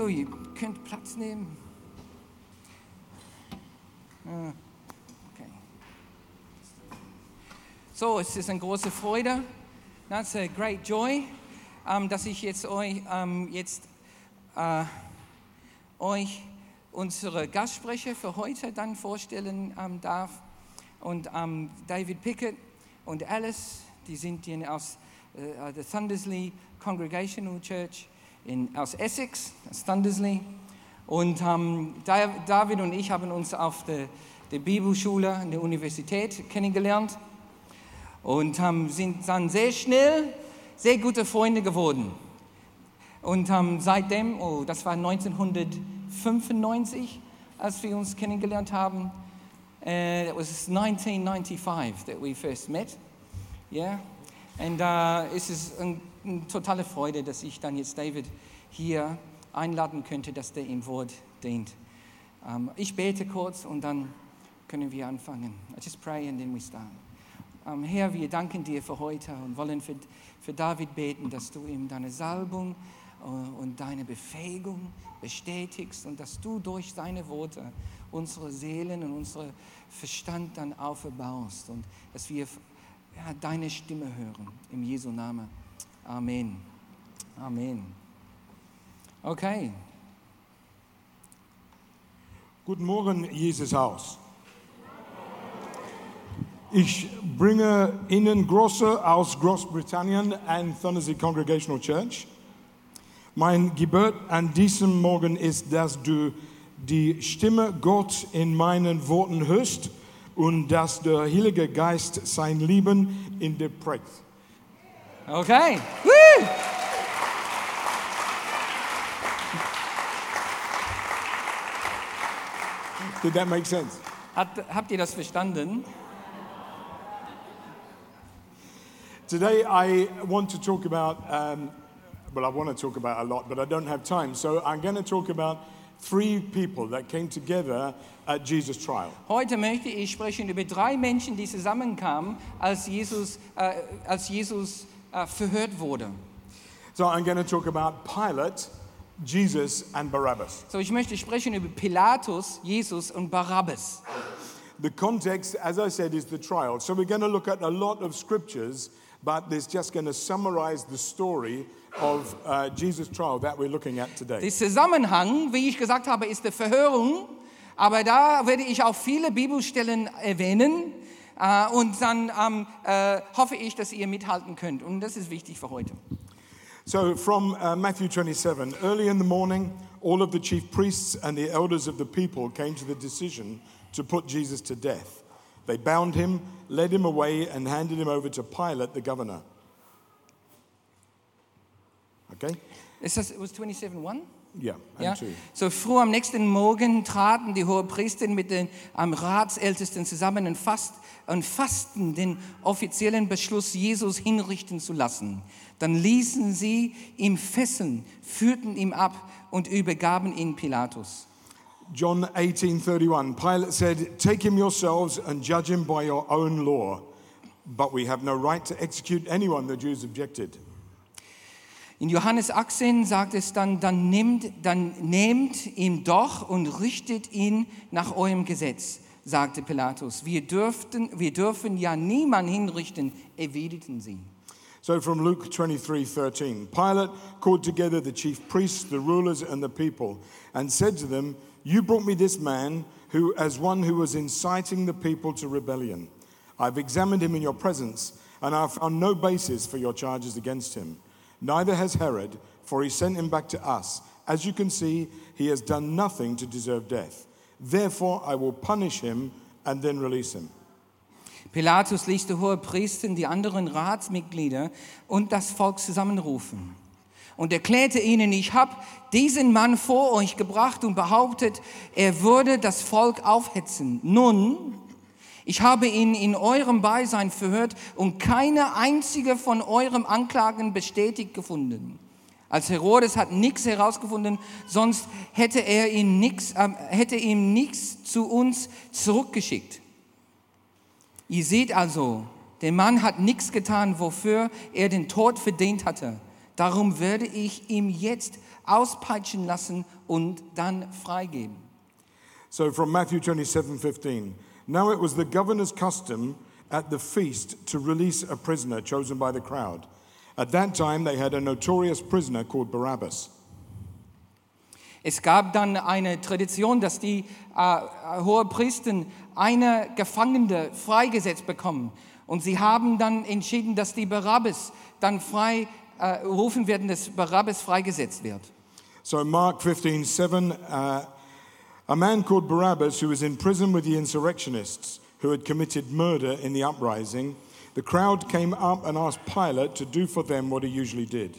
So, ihr könnt Platz nehmen. Ah, Okay. So, es ist eine große Freude. That's a great joy, ähm, dass ich jetzt euch ähm, jetzt äh, euch unsere Gastsprecher für heute dann vorstellen ähm, darf. Und ähm, David Pickett und Alice, die sind hier aus äh, der Thundersley Congregational Church in, aus Essex, aus Thundersley. Und ähm, Da- David und ich haben uns auf der, der Bibelschule an der Universität kennengelernt und ähm, sind dann sehr schnell sehr gute Freunde geworden. Und ähm, seitdem, oh, das war 1995, als wir uns kennengelernt haben. Uh, it was 1995 that we first met. Yeah. Und äh, es ist totale Freude, dass ich dann jetzt David hier einladen könnte, dass der im Wort dient. Ähm, ich bete kurz und dann können wir anfangen. I just pray and then we start. Ähm, Herr, wir danken dir für heute und wollen für, für David beten, dass du ihm deine Salbung äh, und deine Befähigung bestätigst und dass du durch deine Worte unsere Seelen und unseren Verstand dann aufbaust und dass wir ja, deine Stimme hören. Im Jesu Namen. Amen. Amen. Okay. Guten Morgen, Jesus Haus. Ich bringe Ihnen Große aus Großbritannien und Thundersea Congregational Church. Mein Gebet an diesem Morgen ist, dass du die Stimme Gott in meinen Worten hörst und dass der Heilige Geist sein Leben in dir prägt. Okay. Woo! Did that make sense? Hat, habt ihr das verstanden? Today, I want to talk about, um, well, I want to talk about a lot, but I don't have time. So I'm going to talk about three people that came together at Jesus' trial. Heute möchte ich sprechen über drei Menschen, die zusammenkamen, als Jesus, äh, als Jesus äh, verhört wurde. So I'm going to talk about Pilate, Jesus, and Barabbas. So, ich möchte sprechen über Pilatus, Jesus und Barabbas. The context, as I said, is the trial. So we're going to look at a lot of scriptures, but this just going to summarize the story of uh, Jesus' trial that we're looking at today. Der Zusammenhang, wie ich gesagt habe, ist die Verhörung, aber da werde ich auch viele Bibelstellen erwähnen äh, Äh, und dann um, uh, hoffe ich, dass ihr mithalten könnt. Und das ist wichtig für heute. So from uh, Matthew 27, early in the morning, all of the chief priests and the elders of the people came to the decision to put Jesus to death. They bound him, led him away, and handed him over to Pilate, the governor. Okay? It says it was 27 1. Ja, ja? So früh am nächsten Morgen traten die Hohepriester mit den am Ratsältesten zusammen und, fast, und fassten den offiziellen Beschluss, Jesus hinrichten zu lassen. Dann ließen sie ihm fesseln, führten ihn ab und übergaben ihn Pilatus. John 18:31 Pilate said, "Take him yourselves and judge him by your own law, but we have no right to execute anyone." The Jews objected. In Johannes 18 sagt es dann, dann nehmt, dann nehmt ihn doch und richtet ihn nach eurem Gesetz, sagte Pilatus. Wir, dürften, wir dürfen ja niemanden hinrichten, erwiderten sie. So from Luke 23:13, Pilate called together the chief priests, the rulers and the people and said to them, "You brought me this man who as one who was inciting the people to rebellion. I've examined him in your presence and I've found no basis for your charges against him. Neither has Herod, for he sent him back to us. As you can see, he has done nothing to deserve death. Therefore I will punish him and then release him." Pilatus ließ die Hohepriester, die anderen Ratsmitglieder und das Volk zusammenrufen und erklärte ihnen, ich habe diesen Mann vor euch gebracht und behauptet, er würde das Volk aufhetzen. Nun, ich habe ihn in eurem Beisein verhört und keine einzige von eurem Anklagen bestätigt gefunden. Als Herodes hat nichts herausgefunden, sonst hätte er ihn nix, äh, hätte ihm nichts zu uns zurückgeschickt. Ihr seht also, der Mann hat nichts getan, wofür er den Tod verdient hatte. Darum werde ich ihm jetzt auspeitschen lassen und dann freigeben. So from Matthew 27 15. Now it was the governor's custom at the feast to release a prisoner chosen by the crowd. At that time, they had a notorious prisoner called Barabbas. Es gab dann eine Tradition, dass die äh, Hohepriester eine Gefangene freigesetzt bekommen. Und sie haben dann entschieden, dass die Barabbas dann frei äh, rufen werden, dass Barabbas freigesetzt wird. So Mark 15 7, uh, a man called Barabbas, who was in prison with the insurrectionists who had committed murder in the uprising, the crowd came up and asked Pilate to do for them what he usually did.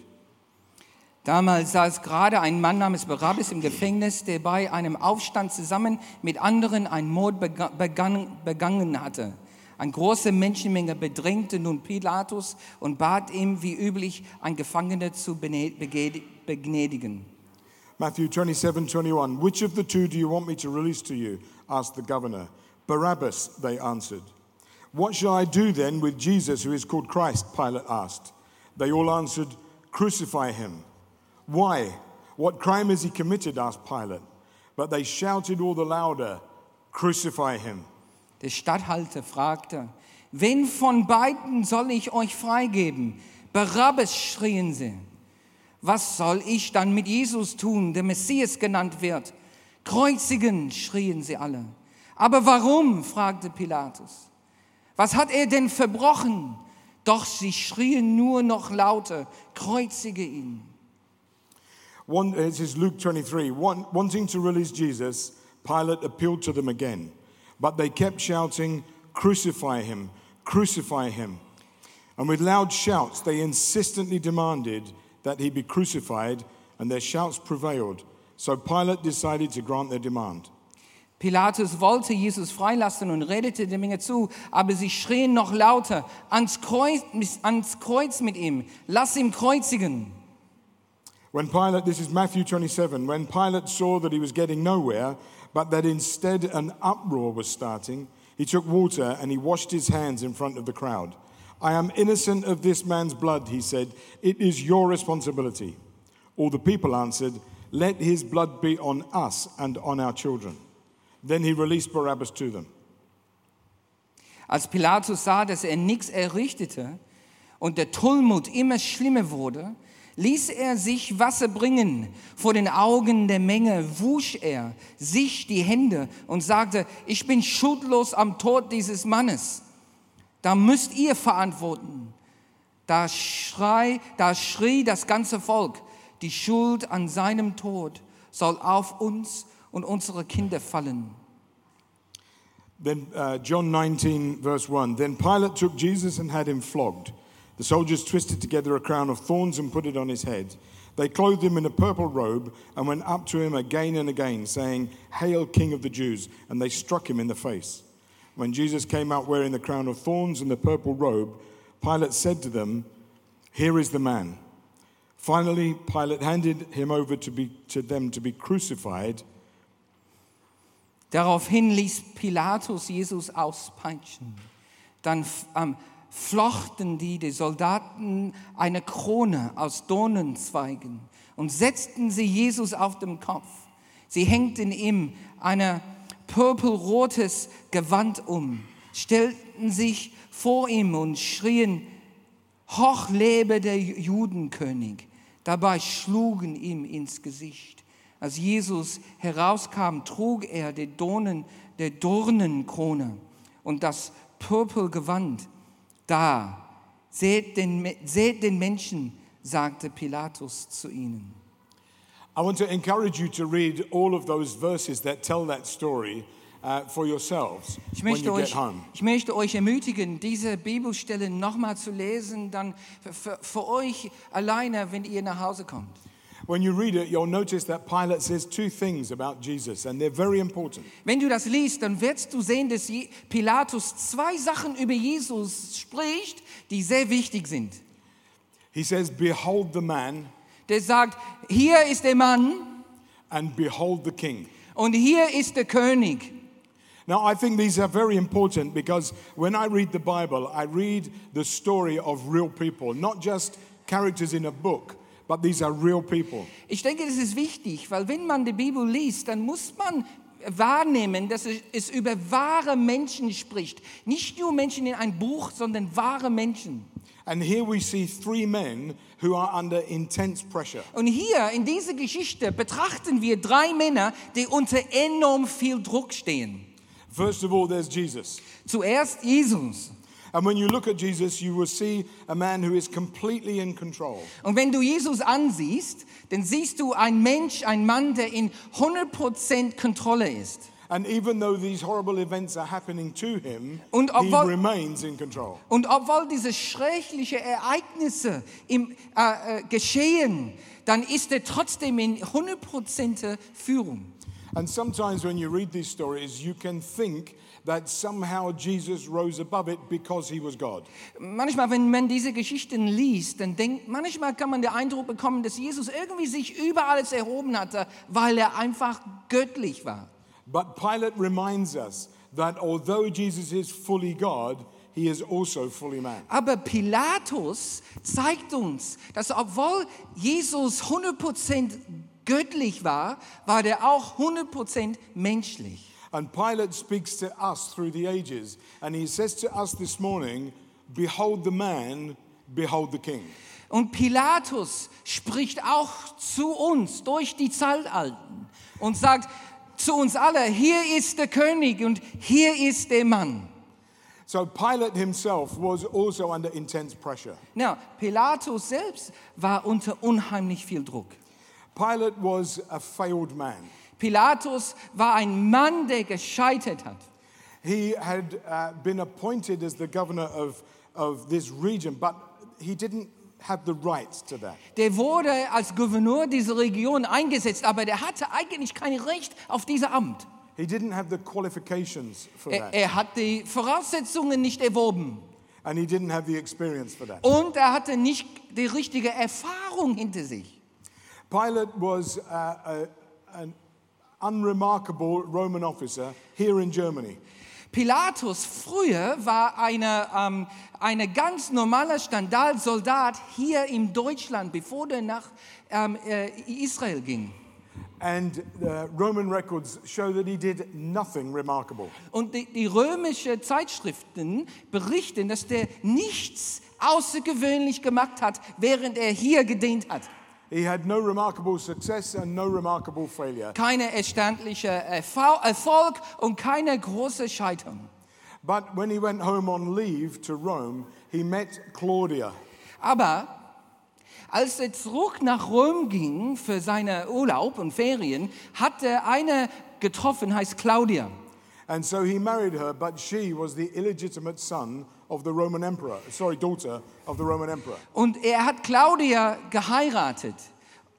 Damals saß gerade ein Mann namens Barabbas im Gefängnis, der bei einem Aufstand zusammen mit anderen einen Mord bega- begangen, hatte. Eine große Menschenmenge bedrängte nun Pilatus und bat ihm, wie üblich, ein Gefangener zu begnädigen. Matthew 27 21. Which of the two do you want me to release to you? asked the governor. Barabbas, they answered. What shall I do then with Jesus, who is called Christ? Pilate asked. They all answered, Crucify him. Why? What crime has he committed? asked Pilate. But they shouted all the louder, Crucify him. Der Statthalter fragte, wen von beiden soll ich euch freigeben? Barabbas, schrien sie. Was soll ich dann mit Jesus tun, der Messias genannt wird? Kreuzigen, schrien sie alle. Aber warum? fragte Pilatus. Was hat er denn verbrochen? Doch sie schrien nur noch lauter, kreuzige ihn. One, this is Luke 23. One, wanting to release Jesus, Pilate appealed to them again. But they kept shouting, Crucify him, crucify him. And with loud shouts, they insistently demanded that he be crucified, and their shouts prevailed. So Pilate decided to grant their demand. Pilatus wollte Jesus freilassen und redete der Menge zu, aber sie schrien noch lauter, ans Kreuz, ans Kreuz mit ihm, lass ihn kreuzigen. When Pilate, this is Matthew 27, when Pilate saw that he was getting nowhere, but that instead an uproar was starting, he took water and he washed his hands in front of the crowd. I am innocent of this man's blood, he said. It is your responsibility. All the people answered, Let his blood be on us and on our children. Then he released Barabbas to them. Als Pilatus sah, dass er nichts errichtete und der Tumult immer schlimmer wurde, ließ er sich Wasser bringen. Vor den Augen der Menge wusch er sich die Hände und sagte, ich bin schuldlos am Tod dieses Mannes. Da müsst ihr verantworten. Da, schrei, da schrie das ganze Volk, die Schuld an seinem Tod soll auf uns und unsere Kinder fallen. Then uh, John 19, verse 1. Then Pilate took Jesus and had him flogged. The soldiers twisted together a crown of thorns and put it on his head. They clothed him in a purple robe and went up to him again and again, saying, Hail, King of the Jews! And they struck him in the face. When Jesus came out wearing the crown of thorns and the purple robe, Pilate said to them, Here is the man. Finally, Pilate handed him over to, be, to them to be crucified. Daraufhin ließ Pilatus Jesus auspeitschen. Dann ähm, flochten die, die Soldaten eine Krone aus Dornenzweigen und setzten sie Jesus auf den Kopf. Sie hängten ihm ein purpelrotes Gewand um, stellten sich vor ihm und schrien, Hoch lebe der Judenkönig. Dabei schlugen ihm ins Gesicht. Als Jesus herauskam, trug er die Dornen, der Dornenkrone und das Purpelgewand. Da, seht den, seht den Menschen, sagte Pilatus zu ihnen. I want to encourage you to read all of those verses that tell that story uh, for yourselves Ich when möchte, you get euch, home. ich möchte euch ermutigen, diese Bibelstelle nochmal zu lesen, dann für, für, euch alleine, wenn ihr nach Hause kommt. When you read it, you'll notice that Pilate says two things about Jesus, and they're very important. Wenn du das liest, dann wirst du sehen, dass Pilatus zwei Sachen über Jesus spricht, die sehr wichtig sind. He says, Behold the man, Der sagt, hier ist der Mann and behold the king. und hier ist der König. Now, I think these are very important because when I read the Bible, I read the story of real people, not just characters in a book, but these are real people. Ich denke, das ist wichtig, weil wenn man die Bibel liest, dann muss man wahrnehmen, dass es- über wahre Menschen spricht. Nicht nur Menschen in ein Buch, sondern wahre Menschen. And here we see three men who are under intense pressure. Und hier in dieser Geschichte betrachten wir drei Männer, die unter enorm viel Druck stehen. First of all, there's Jesus. Zuerst Jesus. And when you look at Jesus, you will see a man who is completely in control. Und wenn du Jesus ansiehst, dann siehst du einen Mensch, einen Mann, der in 100% Kontrolle ist. And even though these horrible events are happening to him, Und he obwohl- remains in control. Und obwohl diese schrecklichen Ereignisse im, äh, äh, geschehen, dann ist er trotzdem in 100% Führung. And sometimes when you read these stories, you can think that somehow Jesus rose above it because he was God. Manchmal, wenn man diese Geschichten liest, dann denkt, manchmal kann man den Eindruck bekommen, dass Jesus irgendwie sich über alles erhoben hatte, weil er einfach göttlich war. But Pilate reminds us that although Jesus is fully God, he is also fully man. Aber Pilatus zeigt uns, dass obwohl Jesus 100% göttlich war, war er auch 100% menschlich. And Pilate speaks to us through the ages, and he says to us this morning, Behold the man, behold the king. Und Pilatus spricht auch zu uns durch die Zeitalten und sagt zu uns alle, hier ist der König und hier ist der Mann. So Pilate himself was also under intense pressure. Now, Pilatus selbst war unter unheimlich viel Druck. Pilate was a failed man. Pilatus war ein Mann, der gescheitert hat. He had uh, been appointed as the governor of, of this region, but he didn't have the rights to that. Der wurde als Gouverneur dieser Region eingesetzt, aber der hatte eigentlich kein Recht auf dieses Amt. He didn't have the qualifications for Er, that, er hat die Voraussetzungen nicht erworben and he didn't have the experience for that. und er hatte nicht die richtige Erfahrung hinter sich. Pilate was uh, a, an unremarkable Roman officer here in Germany. Pilatus früher war eine, ähm, eine ganz normaler Standardsoldat hier in Deutschland, bevor er nach ähm, äh, Israel ging. And uh, Roman records show that he did nothing remarkable. Und die, die römischen Zeitschriften berichten, dass der nichts außergewöhnlich gemacht hat, während er hier gedient hat. He had no remarkable success and no remarkable failure. Keine erstaunliche Erfol- Erfolg und keine große Scheiterung. But when he went home on leave to Rome, he met Claudia. Aber als er zurück nach Rom ging für seinen Urlaub und Ferien, hat er eine getroffen, heißt Claudia. And so he married her, but she was the illegitimate son of the Roman emperor, sorry, daughter of the Roman emperor. Und er hat Claudia geheiratet.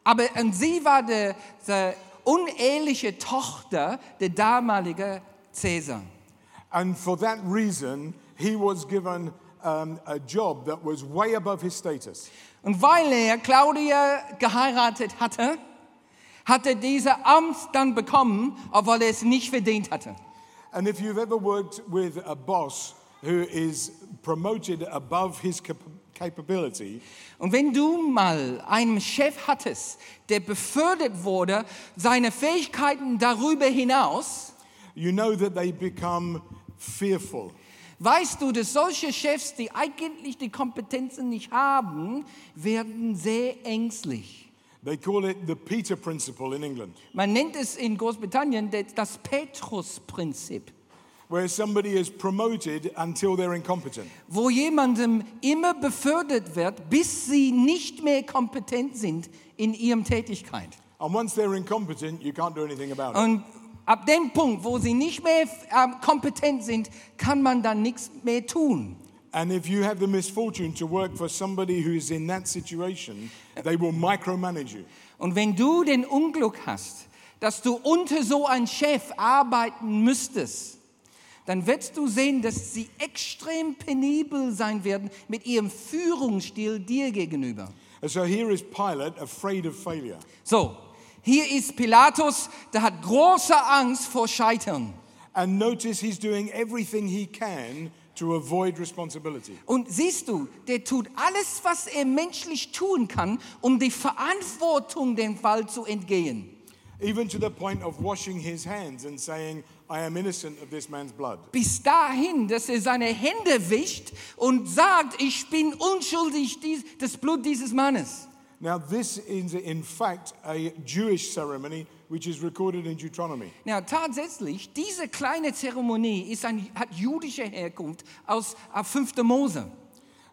Aber und sie war die, die uneheliche Tochter der damaligen Cäsar. And for that reason, he was given um, a job that was way above his status. Und weil er Claudia geheiratet hatte, hat er dieses Amt dann bekommen, obwohl er es nicht verdient hatte. And if you've ever worked with a boss who is promoted above his cap- capability, Und wenn du mal einen Chef hattest, der befördert wurde, seine Fähigkeiten darüber hinaus, you know that they become fearful. weißt du, dass solche Chefs, die eigentlich die Kompetenzen nicht haben, werden sehr ängstlich. They call it the Peter principle in England, Man nennt es in Großbritannien das Petrus-Prinzip, where somebody is promoted until they're incompetent. wo jemandem immer befördert wird, bis sie nicht mehr kompetent sind in ihrem Tätigkeit. And once they're incompetent, you can't do anything about it. Und ab dem Punkt, wo sie nicht mehr ähm, kompetent sind, kann man dann nichts mehr tun. And if you have the misfortune to work for somebody who is in that situation, they will micromanage you. Und wenn du den Unglück hast, dass du unter so einem Chef arbeiten müsstest, dann wirst du sehen, dass sie extrem penibel sein werden mit ihrem Führungsstil dir gegenüber. So here is Pilate afraid of failure. So, hier ist Pilatus, der hat große Angst vor Scheitern. And notice he's doing everything he can to avoid responsibility. Und siehst du, der tut alles, was er menschlich tun kann, um die Verantwortung dem Fall zu entgehen. Even to the point of washing his hands and saying, I am innocent of this man's blood. Bis dahin, dass er seine Hände wischt und sagt, ich bin unschuldig das Blut dieses Mannes. Now, this is in fact a Jewish ceremony which is recorded in Deuteronomy. Ja, tatsächlich, diese kleine Zeremonie ist ein, hat jüdische Herkunft aus äh, 5. Mose.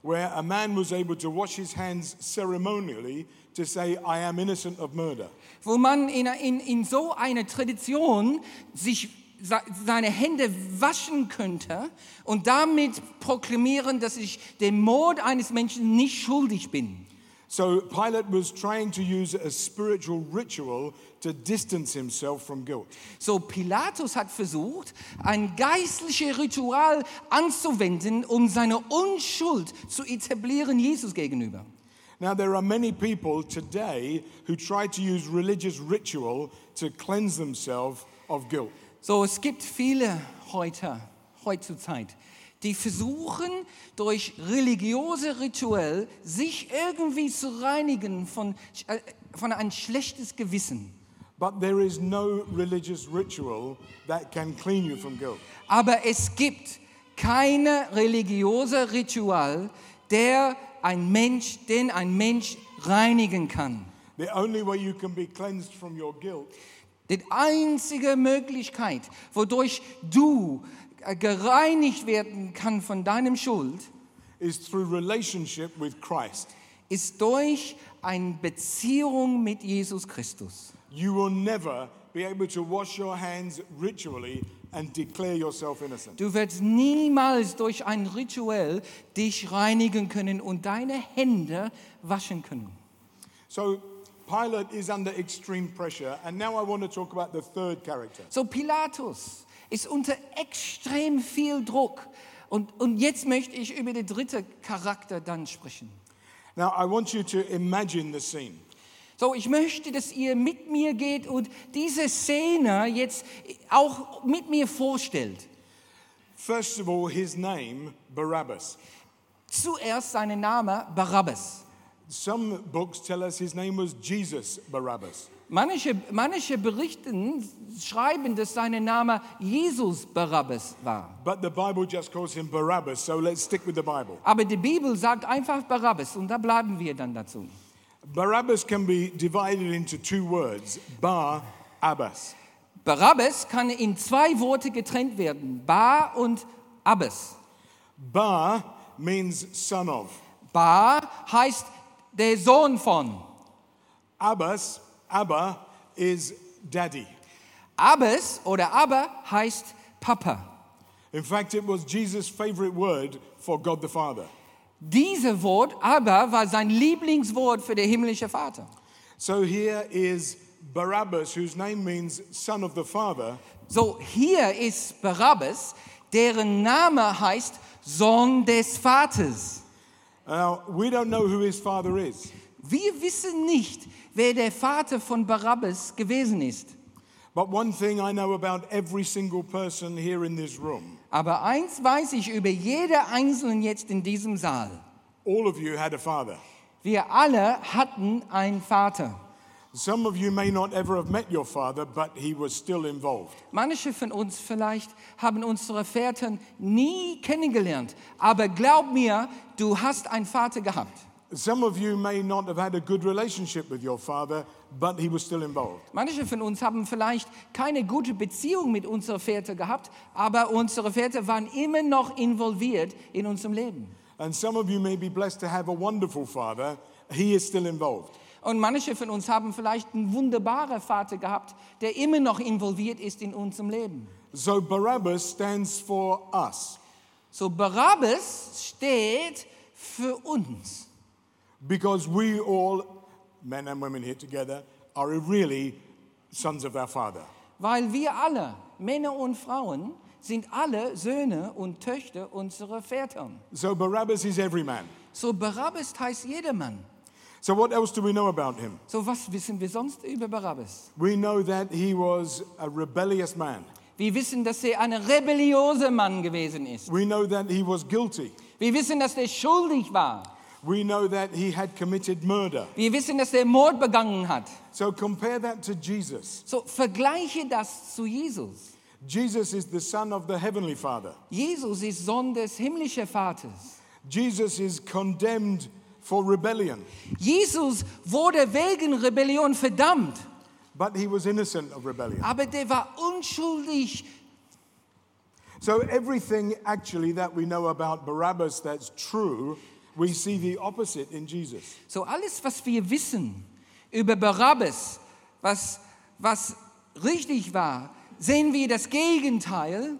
where a man was able to wash his hands ceremonially to say, I am innocent of murder. wo man in, in, in so einer Tradition sich se- seine Hände waschen könnte und damit proklamieren, dass ich dem Mord eines Menschen nicht schuldig bin. So Pilate was trying to use a spiritual ritual to distance himself from guilt. So Pilatus hat versucht, ein geistliches Ritual anzuwenden, um seine Unschuld zu etablieren Jesus gegenüber. Now, there are many people today who try to use religious ritual to cleanse themselves of guilt. So, es gibt viele heute, heutzutage, die versuchen, durch religiöse Ritual sich irgendwie zu reinigen von, äh, von ein schlechtes Gewissen. But there is no religious ritual that can clean you from guilt. Aber es gibt keine religiöse Ritual, der ein Mensch, den ein Mensch reinigen kann. The only way you can be cleansed from your guilt Die einzige Möglichkeit, wodurch du gereinigt werden kann von deinem Schuld, is through relationship with Christ. ist durch eine Beziehung mit Jesus Christus. You will never be able to wash your hands ritually and declare yourself innocent. Du wirst niemals durch ein Ritual dich reinigen können und deine Hände waschen können. So Pilate is under extreme pressure, and now I want to talk about the third character. So Pilatus ist unter extrem viel Druck. Und, und jetzt möchte ich über den dritten Charakter dann sprechen. Now I want you to imagine the scene. So, ich möchte, dass ihr mit mir geht und diese Szene jetzt auch mit mir vorstellt. First of all, his name, Barabbas. Zuerst sein Name Barabbas. Some books tell us his name was Jesus Barabbas. Manche, manche Berichten schreiben, dass sein Name Jesus Barabbas war. But the Bible just calls him Barabbas, so let's stick with the Bible. Aber die Bibel sagt einfach Barabbas und da bleiben wir dann dazu. Barabbas can be divided into two words, Bar Abbas. Barabbas kann in zwei Worte getrennt werden, Bar und Abbas. Bar means son of. Bar heißt der Sohn von. Abbas, Abba, is daddy. Abbas oder Abba heißt Papa. In fact, it was Jesus' favorite word for God the Father. Dieses Wort Abba war sein Lieblingswort für den himmlischen Vater. So here is Barabbas, whose name means son of the Father, So hier ist Barabbas, deren Name heißt Sohn des Vaters. Now, we don't know who his father is, Wir wissen nicht, wer der Vater von Barabbas gewesen ist. but one thing I know about every single person here in this room Aber eins weiß ich über jede Einzelne jetzt in diesem Saal. all of you had a father. Wir alle hatten einen Vater. Some of you may not ever have met your father, but he was still involved. Manche von uns vielleicht haben unsere Väter nie kennengelernt. Aber glaub mir, du hast einen Vater gehabt. Some of you may not have had a good relationship with your father, but he was still involved. Manche von uns haben vielleicht keine gute Beziehung mit unseren Vätern gehabt, aber unsere Väter waren immer noch involviert in unserem Leben. And some of you may be blessed to have a wonderful father, he is still involved. Und manche von uns haben vielleicht einen wunderbaren Vater gehabt, der immer noch involviert ist in unserem Leben. So Barabbas stands for us So Barabbas steht für uns. Because we all, men and women here together, are really sons of our father. Weil wir alle, Männer und Frauen, sind alle Söhne und Töchter unserer Väter. So Barabbas is every man. So Barabbas heißt jedermann. So what else do we know about him? So was wissen wir sonst über Barabbas? We know that he was a rebellious man. Wir wissen, dass er ein rebelliöser Mann gewesen ist. We know that he was guilty. Wir wissen, dass er schuldig war. We know that he had committed murder. Wir wissen, dass er Mord begangen hat. So compare that to Jesus. So vergleiche das zu Jesus. Jesus is the Son of the Heavenly Father. Jesus ist Sohn des himmlischen Vaters. Jesus is condemned for rebellion, Jesus wurde wegen Rebellion verdammt, but he was innocent of rebellion. aber der war unschuldig. So everything actually that we know about Barabbas that's true, we see the opposite in Jesus. So alles, was wir wissen über Barabbas, was, was richtig war, sehen wir das Gegenteil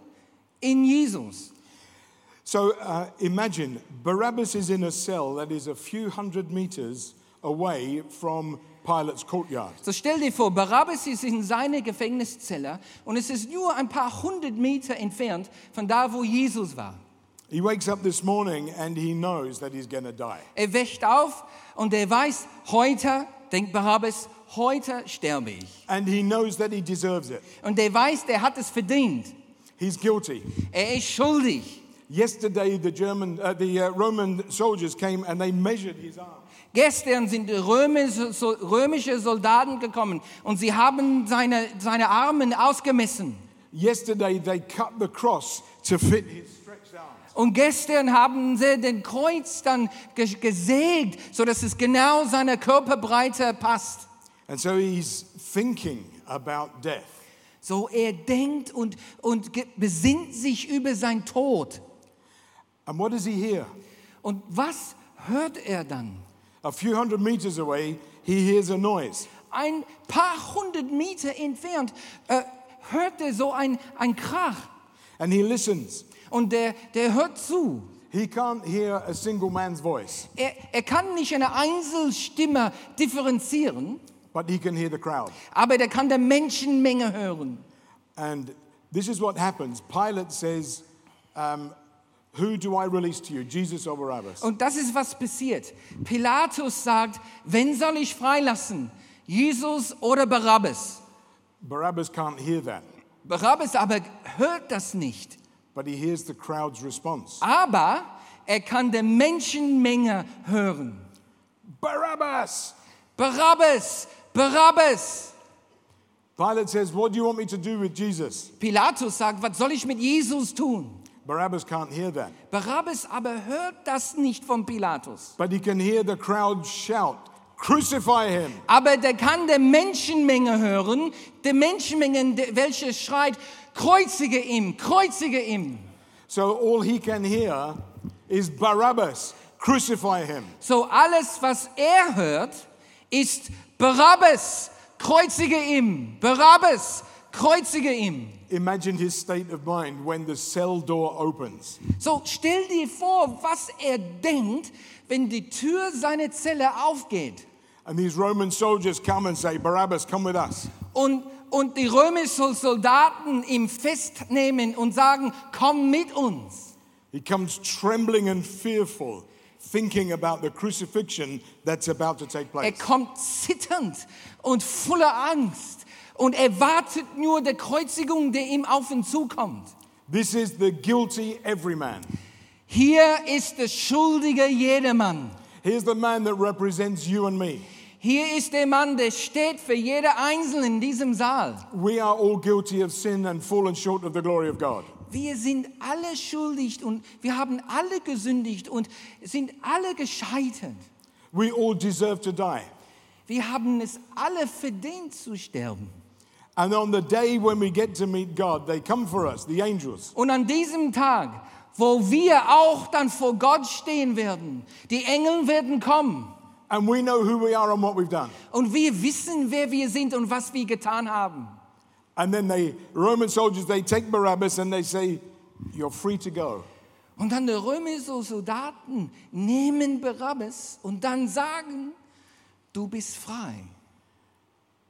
in Jesus. So uh, imagine Barabbas is in a cell that is a few hundred meters away from Pilate's courtyard. So stell dir vor, Barabbas ist in seiner Gefängniszelle und es ist nur ein paar hundert Meter entfernt von da, wo Jesus war. He wakes up this morning and he knows that he's going to die. Er wächt auf und er weiß, heute, denkt Barabbas, heute sterbe ich. And he knows that he deserves it. Und er weiß, der hat es verdient. He's guilty. Er ist schuldig. Yesterday, the German, uh, the uh, Roman soldiers came and they measured his arm. Gestern sind römische, römische Soldaten gekommen und sie haben seine, seine Arme ausgemessen. Yesterday, they cut the cross to fit his. Und gestern haben sie den Kreuz dann ge gesägt, sodass es genau seiner Körperbreite passt. And so he's thinking about death. So er denkt und, und besinnt sich über sein Tod. And what does he hear? Und was hört er dann? A few hundred meters away, he hears a noise. Ein paar hundert Meter entfernt äh, hört er so ein, ein Krach And he listens. Und der, der hört zu. He can't hear a single man's voice, Er, er kann nicht eine Einzelstimme differenzieren, but he can hear the crowd. aber der kann der Menschenmenge hören. And this is what happens. Pilate says, um, Who do I release to you, Jesus or Barabbas? Und das ist, was passiert. Pilatus sagt, wen soll ich freilassen? Jesus oder Barabbas? Barabbas can't hear that, Barabbas aber hört das nicht. But he hears the crowd's response Aber er kann der Menschenmenge hören. Barabbas! Barabbas, Barabbas. Pilate says, What do you want me to do with Jesus? Pilatus sagt, was soll ich mit Jesus tun? Barabbas can't hear that, Barabbas aber hört das nicht von Pilatus. but he can hear the crowd shout, Crucify him! Aber der kann der Menschenmenge hören, der Menschenmenge, welche schreit, kreuzige ihn, kreuzige ihn. So all he can hear is Barabbas, crucify him. So alles, was er hört, ist Barabbas, kreuzige ihn, Barabbas, kreuzige ihn. Imagine his state of mind when the cell door opens. So stell dir vor, was er denkt, wenn die Tür seiner Zelle aufgeht And these Roman soldiers come and say, Barabbas, come with us. Und, und die römischen Soldaten ihn festnehmen und sagen, komm mit uns. He comes trembling and fearful, thinking about the crucifixion that's about to take Er place. kommt zitternd und voller Angst und erwartet nur der Kreuzigung, der ihm auf ihn zukommt. This is the guilty everyman. Hier ist der schuldige jedermann. Here's the man that represents you and me. Hier ist der Mann, der steht für jede Einzelne in diesem Saal. We are all guilty of sin and fallen short of the glory of God. Wir sind alle schuldig und wir haben alle gesündigt und sind alle gescheitert. We all deserve to die. Wir haben es alle verdient zu sterben. And on the day when we get to meet God, they come for us, the angels. Und an diesem Tag, wo wir auch dann vor Gott stehen werden, die Engel werden kommen And we know who we are and what we've done. und wir wissen, wer wir sind und was wir getan haben. And then the Roman soldiers, they take Barabbas and they say, You're free to go. Und dann die römischen Soldaten nehmen Barabbas und dann sagen, du bist frei.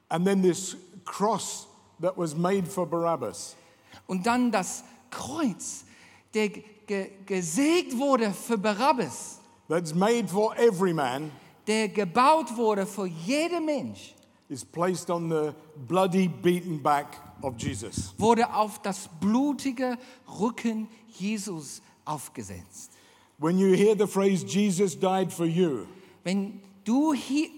And then this cross that was made for Barabbas Und dann das Kreuz, der ge gesägt wurde für Barabbas, that's made for every man, der gebaut wurde für jeden Mensch, is placed on the bloody, beaten back of Jesus. wurde auf das blutige Rücken Jesus aufgesetzt. When you hear the phrase, Jesus died for you, Wenn du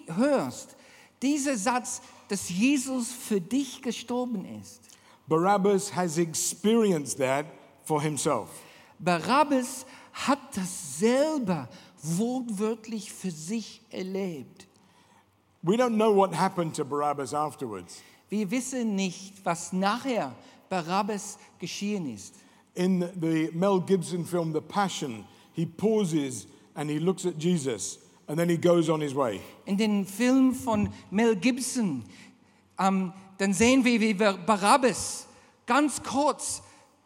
hörst, dieser Satz, dass Jesus für dich gestorben ist, Barabbas has experienced that for himself. Barabbas hat das selber wortwörtlich für sich erlebt. We don't know what happened to Barabbas afterwards. Wir wissen nicht, was nachher Barabbas geschehen ist. In the Mel Gibson film The Passion, he pauses and he looks at Jesus and then he goes on his way. In dem Film von Mel Gibson, ähm, dann sehen wir, wie Barabbas ganz kurz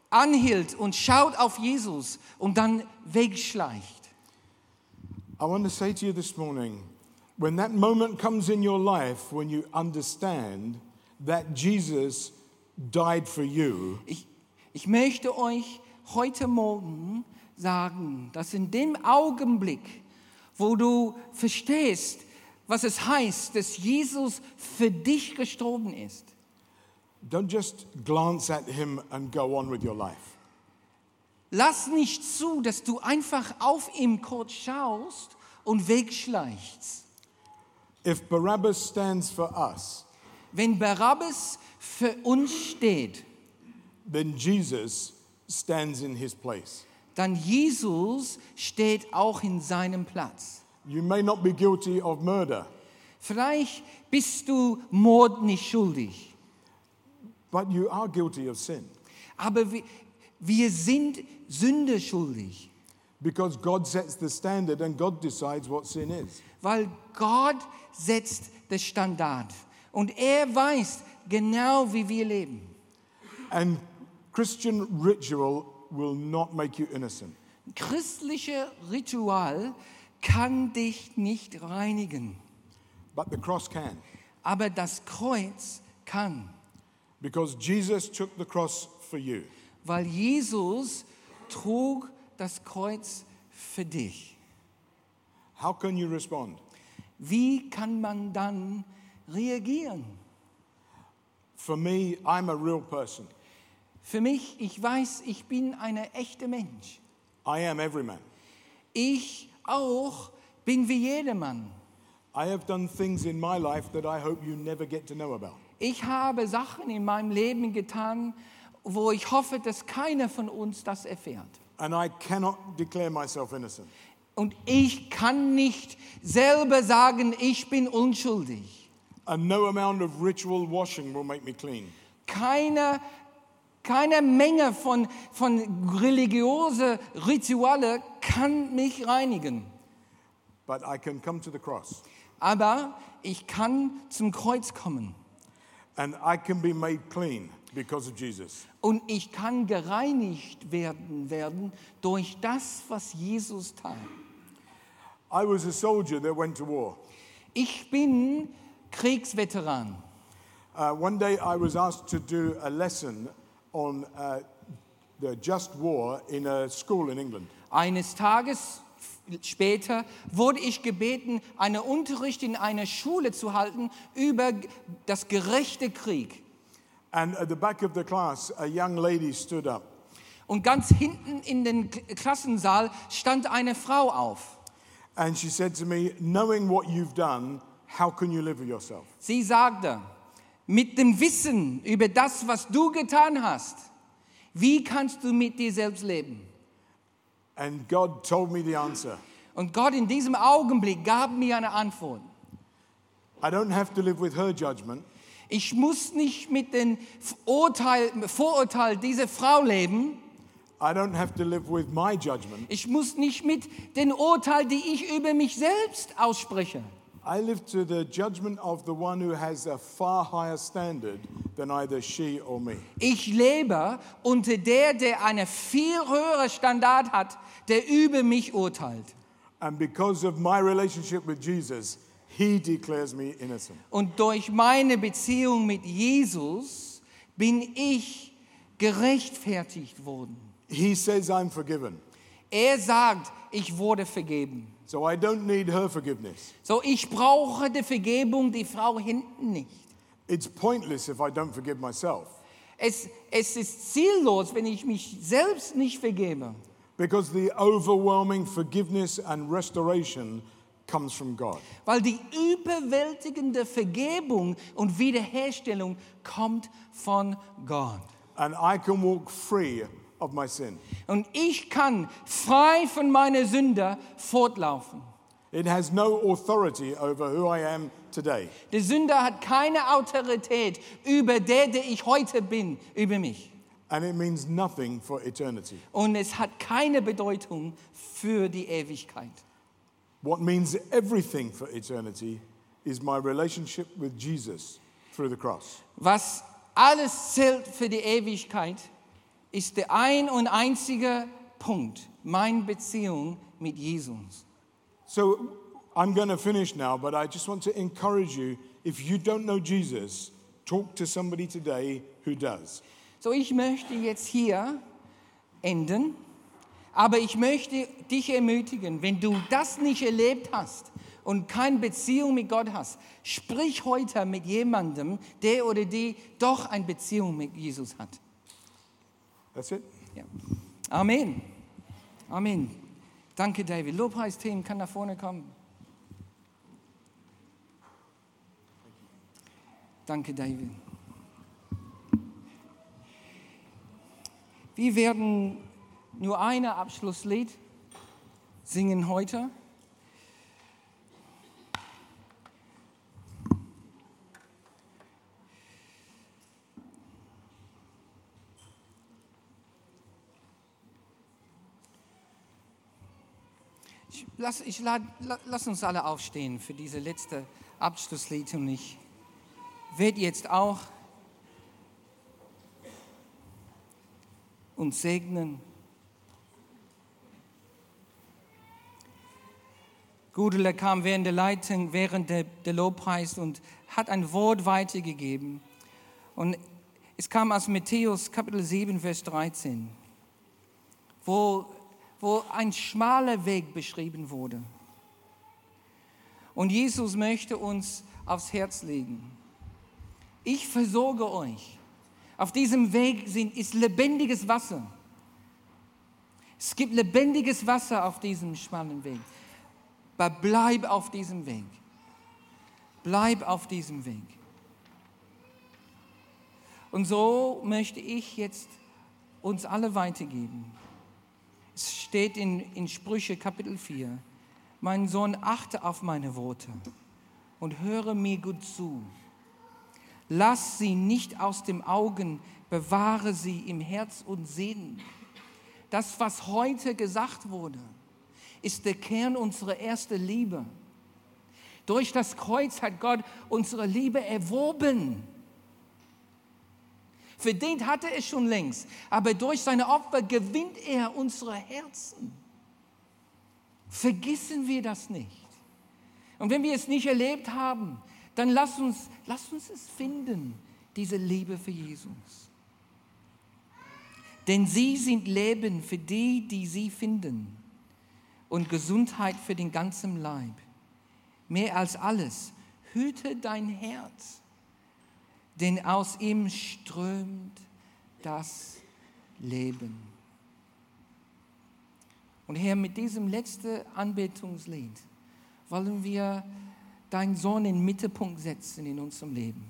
anhielt und schaut auf Jesus und dann wegschleicht. I want to say to you this morning when that moment comes in your life when you understand that Jesus died for you, Ich, ich möchte euch heute Morgen sagen, dass in dem Augenblick, wo du verstehst, was es heißt, dass Jesus für dich gestorben ist, don't just glance at him and go on with your life. Lass nicht zu, dass du einfach auf ihm kurz schaust und wegschleichst. If Barabbas stands for us, Wenn Barabbas für uns steht, then Jesus stands in his place. dann Jesus steht auch in seinem Platz. You may not be guilty of murder, Vielleicht bist du Mord nicht schuldig, but you are guilty of sin aber wir, sind Sünde schuldig, because God sets the standard and God decides what sin is. weil Gott setzt das Standard und er weiß genau, wie wir leben. And Christian ritual will not make you innocent. Christliche Ritual kann dich nicht reinigen, But the cross can. aber das Kreuz kann. Because Jesus took the cross for you. Weil Jesus trug das Kreuz für dich. How can you respond? Wie kann man dann reagieren? For me, I'm a real person. Für mich, ich weiß, ich bin ein echter Mensch. I am every man. Ich auch bin wie jedermann. I have done things in my life that I hope you never get to know about. Ich habe Sachen in meinem Leben getan, wo ich hoffe, dass keiner von uns das erfährt. And I cannot declare myself innocent. Und ich kann nicht selber sagen, ich bin unschuldig. And no amount of ritual washing will make me clean. keine, keine Menge von, von religiöse Rituale kann mich reinigen. But I can come to the cross Aber ich kann zum Kreuz kommen and I can be made clean. Und ich kann gereinigt werden, werden durch das, was Jesus tat. I was a soldier that went to war. Ich bin Kriegsveteran. Uh, one day I was asked to do a lesson on uh, the just war in a school in England. Eines Tages später wurde ich gebeten, einen Unterricht in einer Schule zu halten über das gerechte Krieg. And at the back of the class, a young lady stood up Und ganz hinten in den Klassensaal stand eine Frau auf. and she said to me, Knowing what you've done, how can you live with yourself? Sie sagte, mit dem Wissen über das, was du getan hast, wie kannst du mit dir selbst leben? And God told me the answer. Und Gott in diesem Augenblick gab mir eine Antwort. I don't have to live with her judgment. Ich muss nicht mit dem Urteil, Vorurteil dieser Frau leben. I don't have to live with my judgment. Ich muss nicht mit dem Urteil, die ich über mich selbst ausspreche. I live to the judgment of the one who has a far higher standard than either she or me. Ich lebe unter der, der eine viel höhere Standard hat, der über mich urteilt. And because of my relationship with Jesus, he declares me innocent. Und durch meine Beziehung mit Jesus bin ich gerechtfertigt worden. He says I'm forgiven. Er sagt, ich wurde vergeben. So I don't need her forgiveness. So, ich brauche die Vergebung, die Frau hinten nicht. It's pointless if I don't forgive myself Es, es ist ziellos, wenn ich mich selbst nicht vergebe. because the overwhelming forgiveness and restoration comes from God. Weil die überwältigende Vergebung und Wiederherstellung kommt von Gott. And I can walk free of my sin. Und ich kann frei von meiner Sünde fortlaufen. It has no authority over who I am today. Die Sünde hat keine Autorität über der, der ich heute bin, über mich. And it means nothing for eternity. Und es hat keine Bedeutung für die Ewigkeit. What means everything for eternity is my relationship with Jesus through the cross. Was alles zählt für die Ewigkeit, ist der ein und einzige Punkt, meine Beziehung mit Jesus. So I'm going to finish now, but I just want to encourage you if you don't know Jesus, talk to somebody today who does. So, ich möchte jetzt hier enden, aber ich möchte dich ermutigen, wenn du das nicht erlebt hast und keine Beziehung mit Gott hast, sprich heute mit jemandem, der oder die doch eine Beziehung mit Jesus hat. That's it. Ja. Amen. Amen. Danke, David. Lobpreisteam kann nach vorne kommen. Danke, David. Wir werden nur ein Abschlusslied singen heute. Ich, lass, ich lad, la, lass uns alle aufstehen für diese letzte Abschlusslied und ich werde jetzt auch uns segnen. Gudele kam während der Leitung, während der, der Lobpreis und hat ein Wort weitergegeben. Und es kam aus Matthäus Kapitel 7, Vers 13, wo, wo ein schmaler Weg beschrieben wurde. Und Jesus möchte uns aufs Herz legen. Ich versorge euch. Auf diesem Weg sind, ist lebendiges Wasser. Es gibt lebendiges Wasser auf diesem schmalen Weg. Aber bleib auf diesem Weg. Bleib auf diesem Weg. Und so möchte ich jetzt uns alle weitergeben. Es steht in, in Sprüche Kapitel 4. Mein Sohn, achte auf meine Worte und höre mir gut zu. Lass sie nicht aus dem Augen, bewahre sie im Herz und Sinn. Das, was heute gesagt wurde, ist der Kern unserer ersten Liebe. Durch das Kreuz hat Gott unsere Liebe erworben. Verdient hatte er schon längst, aber durch seine Opfer gewinnt er unsere Herzen. Vergessen wir das nicht. Und wenn wir es nicht erlebt haben, dann lass uns, lass uns es finden, diese Liebe für Jesus. Denn sie sind Leben für die, die sie finden und Gesundheit für den ganzen Leib. Mehr als alles, hüte dein Herz, denn aus ihm strömt das Leben. Und Herr, mit diesem letzten Anbetungslied wollen wir deinen Sohn in den Mittelpunkt setzen in unserem Leben.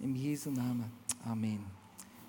Im Jesu Namen. Amen.